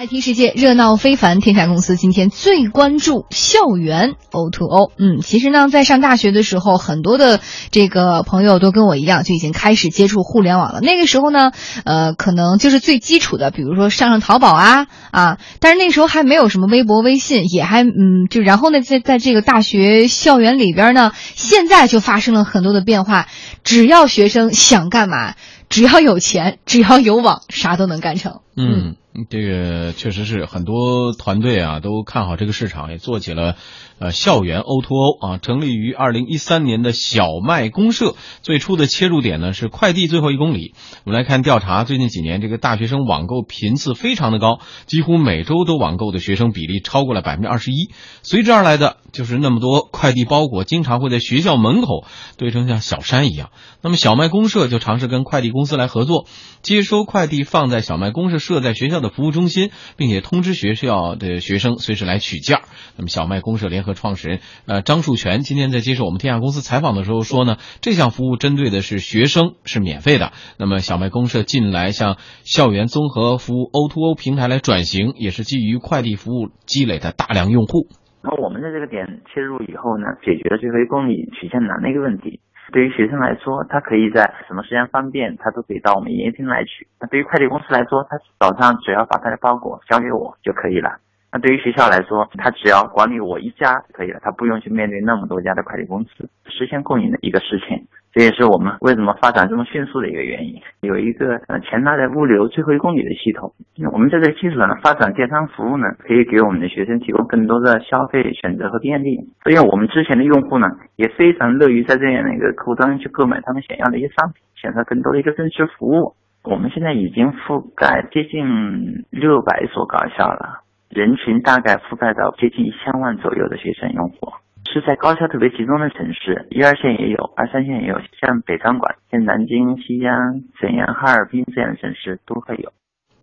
IT 世界热闹非凡，天下公司今天最关注校园 O2O。嗯，其实呢，在上大学的时候，很多的这个朋友都跟我一样，就已经开始接触互联网了。那个时候呢，呃，可能就是最基础的，比如说上上淘宝啊啊，但是那时候还没有什么微博、微信，也还嗯，就然后呢，在在这个大学校园里边呢，现在就发生了很多的变化。只要学生想干嘛，只要有钱，只要有网，啥都能干成。嗯，这个确实是很多团队啊都看好这个市场，也做起了呃校园 O2O 啊。成立于二零一三年的小麦公社，最初的切入点呢是快递最后一公里。我们来看调查，最近几年这个大学生网购频次非常的高，几乎每周都网购的学生比例超过了百分之二十一。随之而来的就是那么多快递包裹经常会在学校门口堆成像小山一样。那么小麦公社就尝试跟快递公司来合作，接收快递放在小麦公社设在学校的服务中心，并且通知学校的学生随时来取件。那么小麦公社联合创始人呃张树全今天在接受我们天下公司采访的时候说呢，这项服务针对的是学生，是免费的。那么小麦公社近来向校园综合服务 O2O 平台来转型，也是基于快递服务积累的大量用户。那我们在这个点切入以后呢，解决了最后一公里取件难的一个问题。对于学生来说，他可以在什么时间方便，他都可以到我们营业厅来取。那对于快递公司来说，他早上只要把他的包裹交给我就可以了。那对于学校来说，他只要管理我一家就可以了，他不用去面对那么多家的快递公司，实现共赢的一个事情。这也是我们为什么发展这么迅速的一个原因。有一个呃前台的物流最后一公里的系统，那我们在这个基础上发展电商服务呢，可以给我们的学生提供更多的消费选择和便利。所以我们之前的用户呢，也非常乐于在这样的一个客户端去购买他们想要的一些商品，选择更多的一个增值服务。我们现在已经覆盖接近六百所高校了，人群大概覆盖到接近一千万左右的学生用户。是在高校特别集中的城市，一二线也有，二三线也有，像北上广、像南京、西安、沈阳、哈尔滨这样的城市都会有。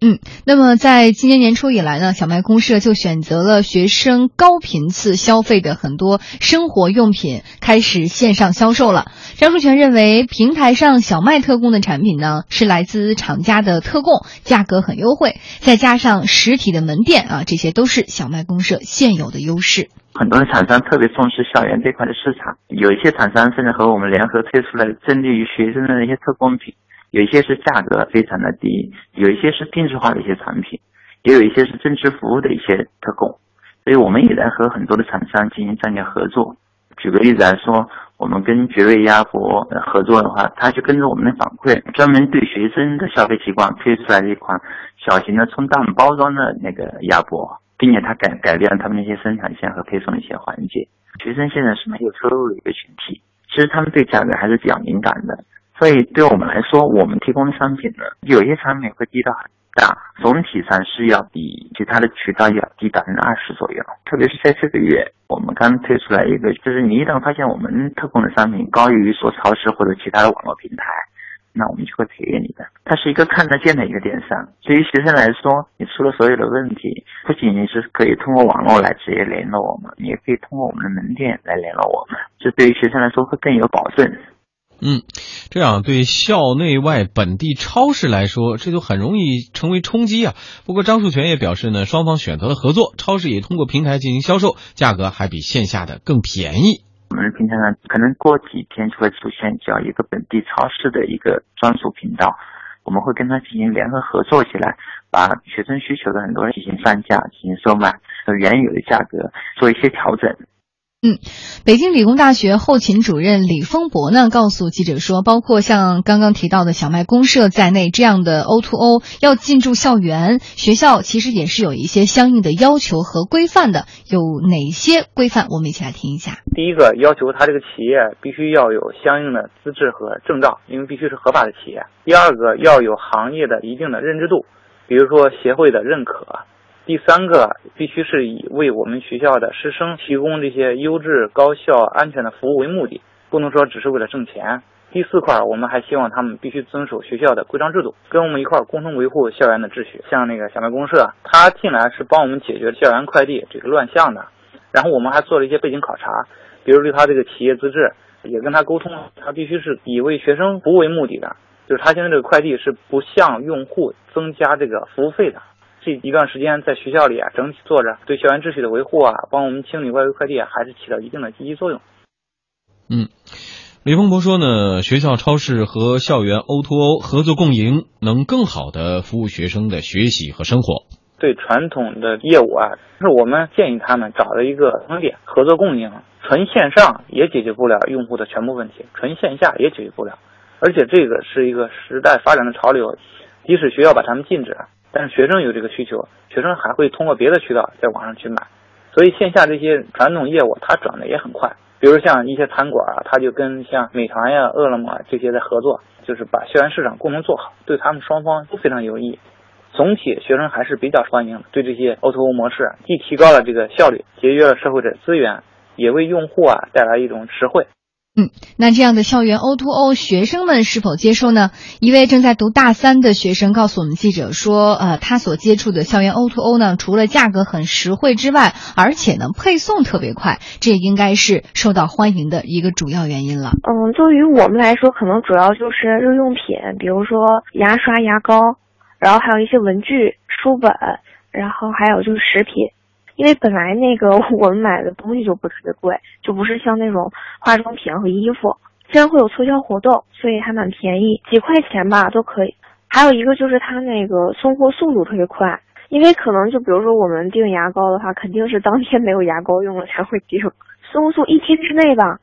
嗯，那么在今年年初以来呢，小麦公社就选择了学生高频次消费的很多生活用品，开始线上销售了。张树全认为，平台上小麦特供的产品呢，是来自厂家的特供，价格很优惠，再加上实体的门店啊，这些都是小麦公社现有的优势。很多的厂商特别重视校园这块的市场，有一些厂商甚至和我们联合推出了针对于学生的那些特供品，有一些是价格非常的低，有一些是定制化的一些产品，也有一些是增值服务的一些特供，所以我们也在和很多的厂商进行战略合作。举个例子来说，我们跟绝味鸭脖合作的话，他就跟着我们的反馈，专门对学生的消费习惯推出来了一款小型的冲淡包装的那个鸭脖。并且它改改变了他们那些生产线和配送的一些环节。学生现在是没有收入的一个群体，其实他们对价格还是比较敏感的，所以对我们来说，我们提供的商品呢，有些产品会低到很大，总体上是要比其他的渠道要低百分之二十左右。特别是在这个月，我们刚推出来一个，就是你一旦发现我们特供的商品高于说超市或者其他的网络平台。那我们就会赔给你的，它是一个看得见的一个电商。对于学生来说，你出了所有的问题，不仅仅是可以通过网络来直接联络我们，你也可以通过我们的门店来联络我们。这对于学生来说会更有保证。嗯，这样对校内外本地超市来说，这就很容易成为冲击啊。不过张树全也表示呢，双方选择了合作，超市也通过平台进行销售，价格还比线下的更便宜。我们的平台上可能过几天就会出现叫一个本地超市的一个专属频道，我们会跟他进行联合合作起来，把学生需求的很多进行上架、进行售卖，和原有的价格做一些调整。嗯，北京理工大学后勤主任李峰博呢告诉记者说，包括像刚刚提到的小麦公社在内，这样的 O2O 要进驻校园，学校其实也是有一些相应的要求和规范的。有哪些规范？我们一起来听一下。第一个要求，他这个企业必须要有相应的资质和证照，因为必须是合法的企业。第二个要有行业的一定的认知度，比如说协会的认可。第三个必须是以为我们学校的师生提供这些优质、高效、安全的服务为目的，不能说只是为了挣钱。第四块，我们还希望他们必须遵守学校的规章制度，跟我们一块儿共同维护校园的秩序。像那个小麦公社，他进来是帮我们解决校园快递这个乱象的，然后我们还做了一些背景考察，比如对他这个企业资质也跟他沟通，他必须是以为学生服务为目的的，就是他现在这个快递是不向用户增加这个服务费的。这一段时间在学校里啊，整体做着对校园秩序的维护啊，帮我们清理外围快递啊，还是起到一定的积极作用。嗯，李丰博说呢，学校超市和校园 O2O 合作共赢，能更好的服务学生的学习和生活。对传统的业务啊，是我们建议他们找了一个通点，合作共赢。纯线上也解决不了用户的全部问题，纯线下也解决不了。而且这个是一个时代发展的潮流，即使学校把他们禁止，但是学生有这个需求，学生还会通过别的渠道在网上去买。所以线下这些传统业务它转的也很快。比如像一些餐馆啊，他就跟像美团呀、饿了么这些在合作，就是把校园市场功能做好，对他们双方都非常有益。总体学生还是比较欢迎的，对这些 O2O 模式，既提高了这个效率，节约了社会的资源，也为用户啊带来一种实惠。嗯，那这样的校园 O2O 学生们是否接受呢？一位正在读大三的学生告诉我们记者说，呃，他所接触的校园 O2O 呢，除了价格很实惠之外，而且呢配送特别快，这也应该是受到欢迎的一个主要原因了。嗯，对于我们来说，可能主要就是日用品，比如说牙刷、牙膏，然后还有一些文具、书本，然后还有就是食品。因为本来那个我们买的东西就不特别贵，就不是像那种化妆品和衣服，虽然会有促销活动，所以还蛮便宜，几块钱吧都可以。还有一个就是它那个送货速度特别快，因为可能就比如说我们订牙膏的话，肯定是当天没有牙膏用了才会订，送速一天之内吧。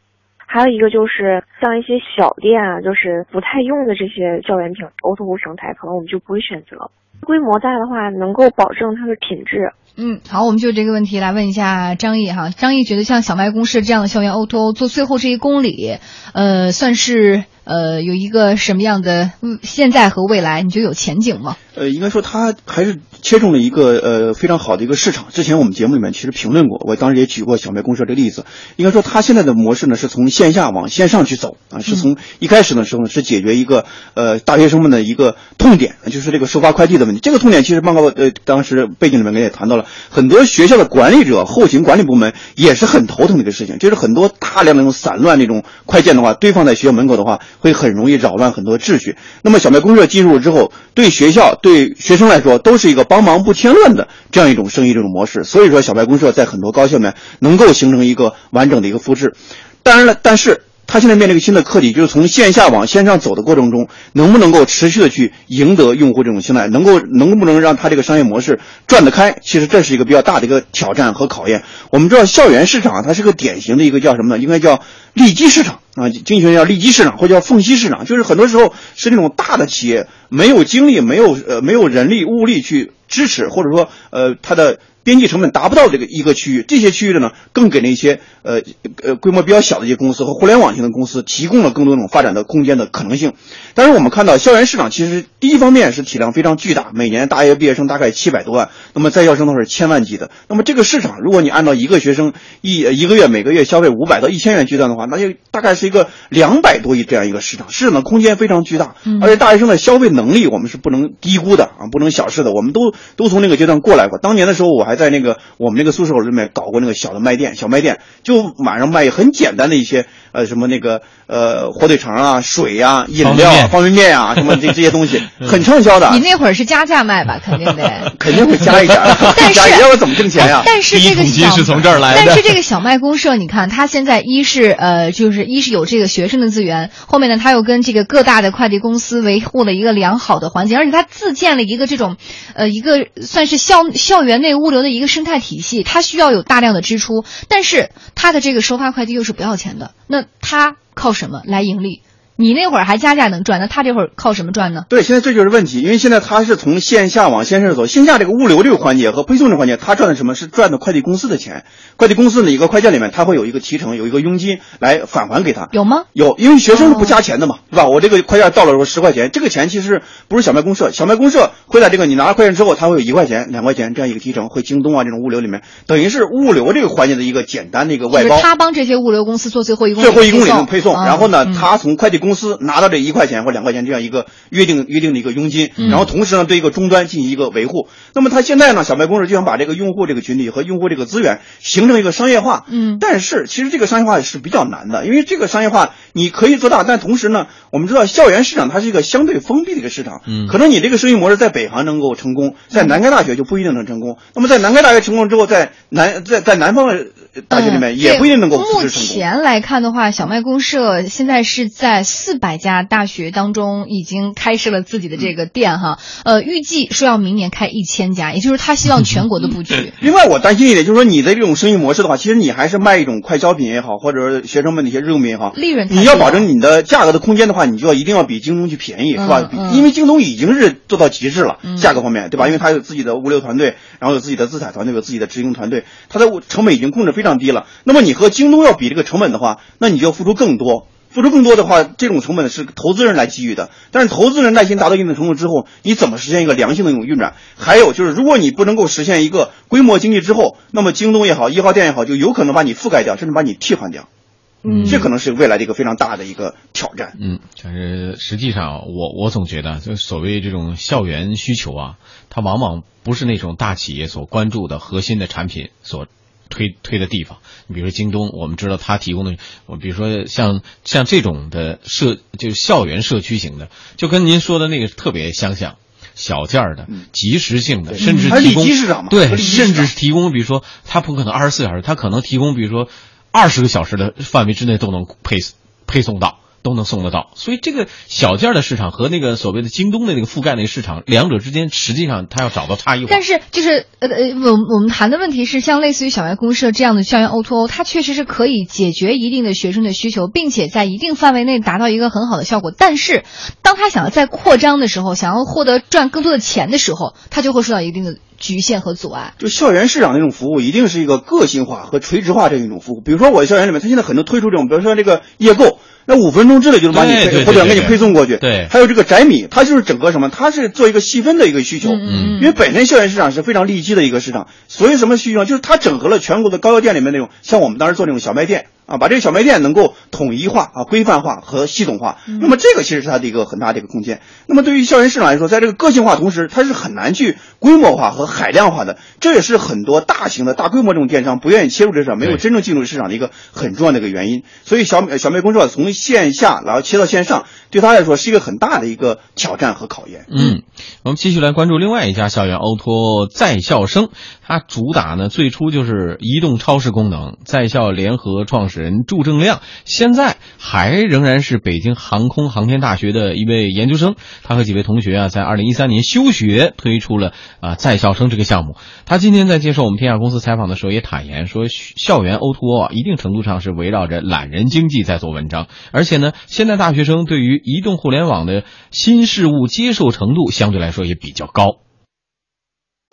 还有一个就是像一些小店啊，就是不太用的这些校园品 O2O O 平台，可能我们就不会选择。规模大的话，能够保证它的品质。嗯，好，我们就这个问题来问一下张毅哈。张毅觉得像小麦公社这样的校园 O to O 做最后这一公里，呃，算是呃有一个什么样的现在和未来？你觉得有前景吗？呃，应该说它还是切中了一个呃非常好的一个市场。之前我们节目里面其实评论过，我当时也举过小麦公社这个例子。应该说它现在的模式呢是从线下往线上去走啊，是从一开始的时候呢是解决一个呃大学生们的一个痛点，就是这个收发快递的问题。这个痛点其实报告呃当时背景里面也谈到了。很多学校的管理者、后勤管理部门也是很头疼的一个事情，就是很多大量的那种散乱那种快件的话，堆放在学校门口的话，会很容易扰乱很多秩序。那么小麦公社进入之后，对学校、对学生来说，都是一个帮忙不添乱的这样一种生意这种模式。所以说，小麦公社在很多高校里面能够形成一个完整的一个复制。当然了，但是。他现在面临一个新的课题，就是从线下往线上走的过程中，能不能够持续的去赢得用户这种青睐，能够能不能让他这个商业模式转得开？其实这是一个比较大的一个挑战和考验。我们知道校园市场它是个典型的一个叫什么呢？应该叫利基市场啊，经济学叫利基市场或叫缝隙市场，就是很多时候是那种大的企业没有精力、没有呃没有人力物力去支持，或者说呃它的。边际成本达不到这个一个区域，这些区域的呢，更给那些呃呃规模比较小的一些公司和互联网型的公司提供了更多种发展的空间的可能性。但是我们看到校园市场其实第一方面是体量非常巨大，每年大学毕业生大概七百多万，那么在校生都是千万级的。那么这个市场，如果你按照一个学生一一个月每个月消费五百到一千元计算的话，那就大概是一个两百多亿这样一个市场，市场的空间非常巨大。而且大学生的消费能力我们是不能低估的啊，不能小视的。我们都都从那个阶段过来过，当年的时候我还。在那个我们那个宿舍里面搞过那个小的卖店，小卖店就晚上卖很简单的一些呃什么那个呃火腿肠啊、水呀、饮料、方便面呀什么这这些东西 很畅销的。你那会儿是加价卖吧？肯定得，肯定会加一点。但是要不怎么挣钱呀？但是这个小是从这儿来的。但是这个小卖公社，你看它现在一是呃就是一是有这个学生的资源，后面呢他又跟这个各大的快递公司维护了一个良好的环境，而且他自建了一个这种呃一个算是校校园内物流。的一个生态体系，它需要有大量的支出，但是它的这个收发快递又是不要钱的，那它靠什么来盈利？你那会儿还加价能赚，那他这会儿靠什么赚呢？对，现在这就是问题，因为现在他是从线下往线上走，线下这个物流这个环节和配送这个环节，他赚的什么是赚的快递公司的钱？快递公司的一个快件里面，他会有一个提成，有一个佣金来返还给他。有吗？有，因为学生是不加钱的嘛，对吧？我这个快件到了时候十块钱，这个钱其实不是小麦公社，小麦公社会在这个你拿了快件之后，他会有一块钱、两块钱这样一个提成，会京东啊这种物流里面，等于是物流这个环节的一个简单的一个外包。他帮这些物流公司做最后一公里最后一公里的配送，然后呢，他从快递公公司拿到这一块钱或两块钱这样一个约定约定的一个佣金，嗯然后同时呢对一个终端进行一个维护。那么他现在呢，小麦公社就想把这个用户这个群体和用户这个资源形成一个商业化。嗯但是其实这个商业化是比较难的，因为这个商业化你可以做大，但同时呢，我们知道校园市场它是一个相对封闭的一个市场，嗯可能你这个生意模式在北航能够成功，在南开大学就不一定能成功。那么在南开大学成功之后，在南在在南方的大学里面嗯也不一定能够对目复制成功。前来看的话，小麦公社现在是在四百家大学当中已经开设了自己的这个店哈，呃，预计说要明年开一千家，也就是他希望全国的布局。另外，我担心一点就是说，你的这种生意模式的话，其实你还是卖一种快消品也好，或者是学生们的一些日用品也好，利润你要保证你的价格的空间的话，你就要一定要比京东去便宜，是吧？嗯嗯因为京东已经是做到极致了，嗯价格方面，对吧？因为它有自己的物流团队，然后有自己的自采团队，有自己的直营团队，它的成本已经控制非常低了。那么你和京东要比这个成本的话，那你就要付出更多。付出更多的话，这种成本是投资人来给予的。但是投资人耐心达到一定的程度之后，你怎么实现一个良性的一种运转？还有就是，如果你不能够实现一个规模经济之后，那么京东也好，一号店也好，就有可能把你覆盖掉，甚至把你替换掉。嗯这可能是未来的一个非常大的一个挑战。嗯，但是实际上，我我总觉得，就所谓这种校园需求啊，它往往不是那种大企业所关注的核心的产品所推推的地方。你比如说京东，我们知道它提供的，我比如说像像这种的社，就是校园社区型的，就跟您说的那个特别相像。小件儿的、及时性的，甚至提供对，甚至是提供，比如说它不可能二十四小时，它可能提供，比如说二十个小时的范围之内都能配配送到，都能送得到。所以这个小件儿的市场和那个所谓的京东的那个覆盖那个市场，两者之间实际上它要找到差异化。但是就是呃呃，我们我们谈的问题是，像类似于小麦公社这样的校园 O to O，它确实是可以解决一定的学生的需求，并且在一定范围内达到一个很好的效果。但是，当他想要再扩张的时候，想要获得赚更多的钱的时候，他就会受到一定的局限和阻碍。就校园市场那种服务，一定是一个个性化和垂直化这样一种服务。比如说我的校园里面，它现在很多推出这种，比如说这个夜购，那五分钟之内就能把你对对对配或者给你配送过去。对还有这个宅米，它就是整个什么，它是做一个细分的一个需求。嗯嗯因为本身校园市场是非常利基的一个市场，所以什么需求？就是它整合了全国的高校店里面那种，像我们当时做那种小卖店啊，把这个小卖店能够统一化啊、规范化和系统化。那么这个其实是它的一个很大的一个空间。那么对于校园市场来说，在这个个性化同时，它是很难去规模化和海量化的。这也是很多大型的大规模这种电商不愿意切入这市场，没有真正进入市场的一个很重要的一个原因。所以小小卖公社从线下然后切到线上，对他来说是一个很大的一个挑战和考验。嗯，我们继续来关注另外一家校园 O to 在校生，它主打呢最初就是移动超市功能。在校联合创始人祝正亮，现在还仍然是北京航空航天大学的一位研究生。他和几位同学啊，在二零一三年休学，推出了啊在校生这个项目。他今天在接受我们天下公司采访的时候也坦言说，校园 oto 啊，一定程度上是围绕着懒人经济在做文章，而且呢，现在大学生对于移动互联网的新事物接受程度相对来说也比较高。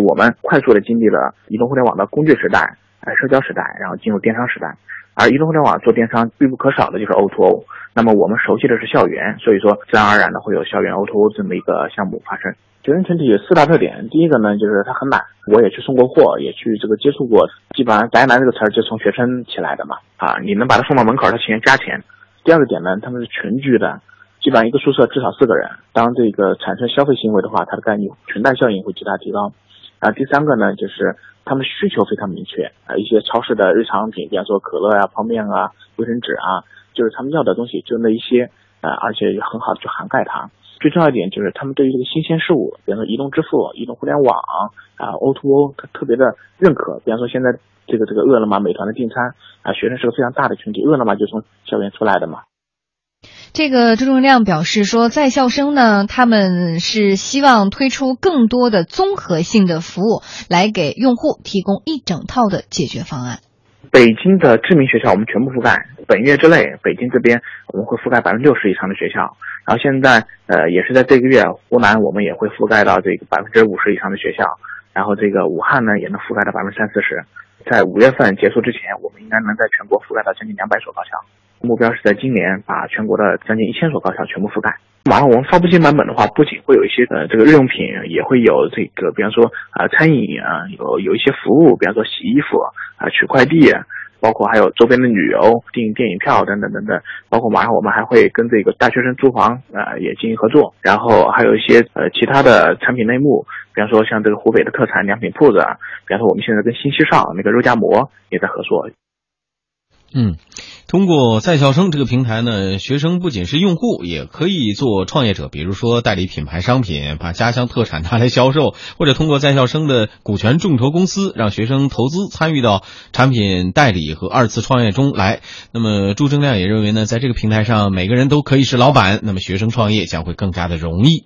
我们快速的经历了移动互联网的工具时代、呃社交时代，然后进入电商时代。而移动互联网做电商必不可少的就是 O to O。那么我们熟悉的是校园，所以说自然而然的会有校园 O to O 这么一个项目发生。学生群体有四大特点，第一个呢就是他很懒，我也去送过货，也去这个接触过，基本上宅男这个词儿就从学生起来的嘛，啊，你能把他送到门口，他情愿加钱。第二个点呢，他们是群居的，基本上一个宿舍至少四个人，当这个产生消费行为的话，它的概率群带效应会极大提高。啊，第三个呢，就是他们需求非常明确啊，一些超市的日常品，比方说可乐啊、泡面啊、卫生纸啊，就是他们要的东西就那一些啊，而且也很好的去涵盖它。最重要一点就是他们对于这个新鲜事物，比方说移动支付、移动互联网啊、O to O，他特别的认可。比方说现在这个这个饿了么、美团的订餐啊，学生是个非常大的群体，饿了么就从校园出来的嘛。这个周正亮表示说，在校生呢，他们是希望推出更多的综合性的服务，来给用户提供一整套的解决方案。北京的知名学校我们全部覆盖，本月之内，北京这边我们会覆盖百分之六十以上的学校，然后现在呃也是在这个月，湖南我们也会覆盖到这个百分之五十以上的学校，然后这个武汉呢也能覆盖到百分之三四十，在五月份结束之前，我们应该能在全国覆盖到将近两百所高校，目标是在今年把全国的将近一千所高校全部覆盖。马上我们发布新版本的话，不仅会有一些呃这个日用品，也会有这个比方说啊、餐饮啊、有有一些服务，比方说洗衣服啊、取快递，包括还有周边的旅游、订电影票等等等等，包括马上我们还会跟这个大学生租房啊、也进行合作，然后还有一些呃其他的产品内幕，比方说像这个湖北的特产良品铺子啊，比方说我们现在跟新西上那个肉夹馍也在合作。嗯，通过在校生这个平台呢，学生不仅是用户，也可以做创业者，比如说代理品牌商品，把家乡特产拿来销售，或者通过在校生的股权众筹公司，让学生投资参与到产品代理和二次创业中来。那么朱正亮也认为呢，在这个平台上，每个人都可以是老板，那么学生创业将会更加的容易。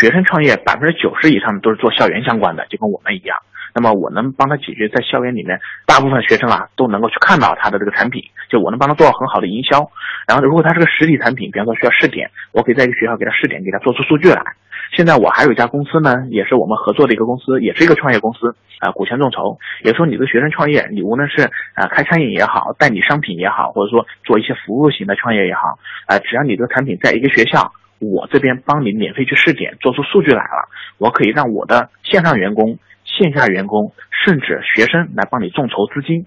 学生创业百分之九十以上的都是做校园相关的，就跟我们一样。那么我能帮他解决在校园里面大部分学生啊都能够去看到他的这个产品，就我能帮他做到很好的营销。然后如果他是个实体产品，比方说需要试点，我可以在一个学校给他试点，给他做出数据来。现在我还有一家公司呢，也是我们合作的一个公司，也是一个创业公司啊、股权众筹。也说你的学生创业，你无论是啊、开餐饮也好，代理商品也好，或者说做一些服务型的创业也好，啊、只要你这个产品在一个学校。我这边帮你免费去试点，做出数据来了，我可以让我的线上员工、线下员工，甚至学生来帮你众筹资金。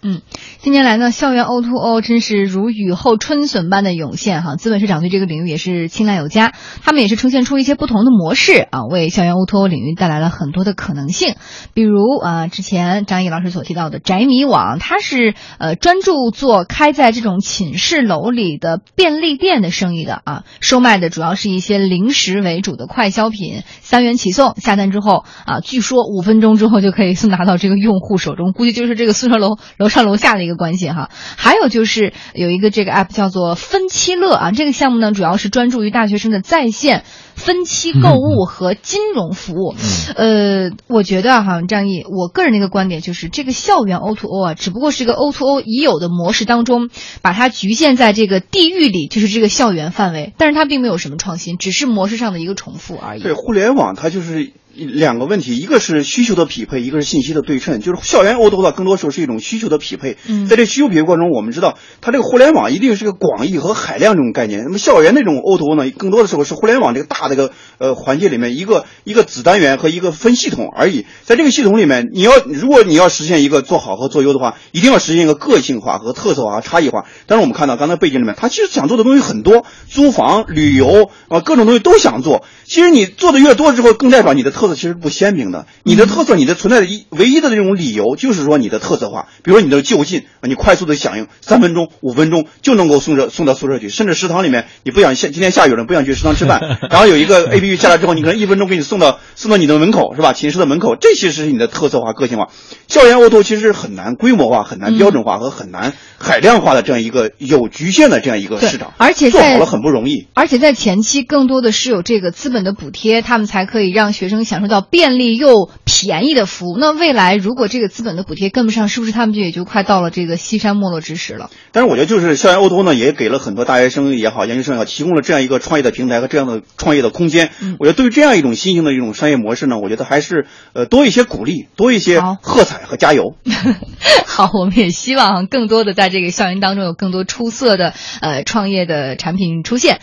嗯，近年来呢，校园 O to O 真是如雨后春笋般的涌现哈，资本市场对这个领域也是青睐有加，他们也是呈现出一些不同的模式啊，为校园 O to O 领域带来了很多的可能性。比如啊，之前张毅老师所提到的宅米网，它是呃专注做开在这种寝室楼里的便利店的生意的啊，售卖的主要是一些零食为主的快消品，三元起送，下单之后啊，据说五分钟之后就可以送达到这个用户手中，估计就是这个宿舍楼楼。楼上楼下的一个关系哈，还有就是有一个这个 app 叫做分期乐啊，这个项目呢主要是专注于大学生的在线分期购物和金融服务。呃，我觉得哈，张毅，我个人的一个观点就是，这个校园 O to O 啊，只不过是一个 O to O 已有的模式当中，把它局限在这个地域里，就是这个校园范围，但是它并没有什么创新，只是模式上的一个重复而已。对，互联网它就是。两个问题，一个是需求的匹配，一个是信息的对称。就是校园 O to O 的更多时候是一种需求的匹配。嗯，在这需求匹配过程中，我们知道它这个互联网一定是个广义和海量这种概念。那么校园那种 O to O 呢，更多的时候是互联网这个大的一个呃环节里面一个一个子单元和一个分系统而已。在这个系统里面，你要如果你要实现一个做好和做优的话，一定要实现一个个性化和特色化差异化。但是我们看到刚才背景里面，他其实想做的东西很多，租房、旅游啊各种东西都想做。其实你做的越多之后，更代表你的特色其实不鲜明。的，你的特色，你的存在的一唯一的这种理由，就是说你的特色化，比如说你的就近，你快速的响应，三分钟、五分钟就能够送到送到宿舍去，甚至食堂里面你不想下今天下雨了，不想去食堂吃饭，然后有一个 A P P 下来之后，你可能一分钟给你送到送到你的门口，是吧？寝室的门口，这其实是你的特色化、个性化。校园 O to 其实很难规模化、很难标准化和很难海量化的这样一个有局限的这样一个市场，而且做好了很不容易。而且在前期更多的是有这个资本的补贴，他们才可以让学生享受到便利又便宜的服务。那未来如果这个资本的补贴跟不上，是不是他们就也就快到了这个西山没落之时了？但是我觉得，就是校园 O to 呢，也给了很多大学生也好、研究生也好，提供了这样一个创业的平台和这样的创业的空间。嗯、我觉得对于这样一种新型的一种商业模式呢，我觉得还是呃多一些鼓励，多一些喝彩和加油。好，我们也希望更多的在这个校园当中有更多出色的呃创业的产品出现。